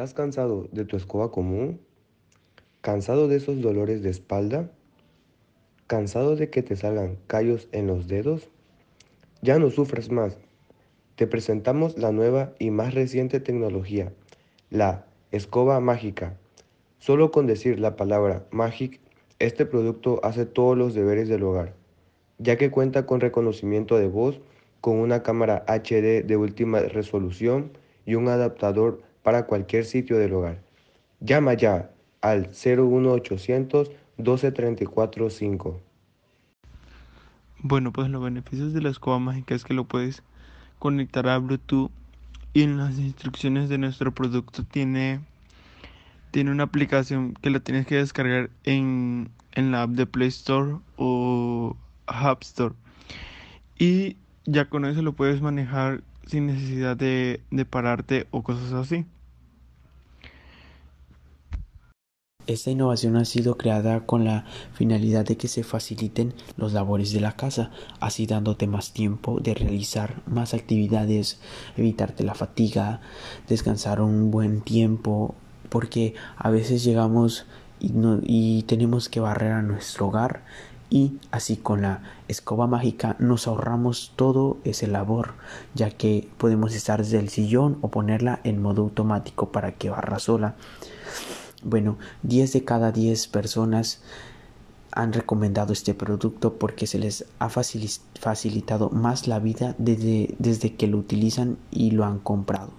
¿Estás cansado de tu escoba común? ¿Cansado de esos dolores de espalda? ¿Cansado de que te salgan callos en los dedos? Ya no sufres más. Te presentamos la nueva y más reciente tecnología, la escoba mágica. Solo con decir la palabra Magic, este producto hace todos los deberes del hogar, ya que cuenta con reconocimiento de voz, con una cámara HD de última resolución y un adaptador para cualquier sitio del hogar. Llama ya al 01800 12345. Bueno, pues los beneficios de la escoba mágica es que lo puedes conectar a Bluetooth y en las instrucciones de nuestro producto tiene, tiene una aplicación que la tienes que descargar en, en la app de Play Store o App Store. Y ya con eso lo puedes manejar sin necesidad de, de pararte o cosas así. Esta innovación ha sido creada con la finalidad de que se faciliten los labores de la casa, así dándote más tiempo de realizar más actividades, evitarte la fatiga, descansar un buen tiempo, porque a veces llegamos y, tenemos que barrer a nuestro hogar y así con la escoba mágica nos ahorramos todo ese labor ya que podemos estar desde el sillón o ponerla en modo automático para que barra sola bueno 10 de cada 10 personas han recomendado este producto porque se les ha facilitado más la vida desde, desde que lo utilizan y lo han comprado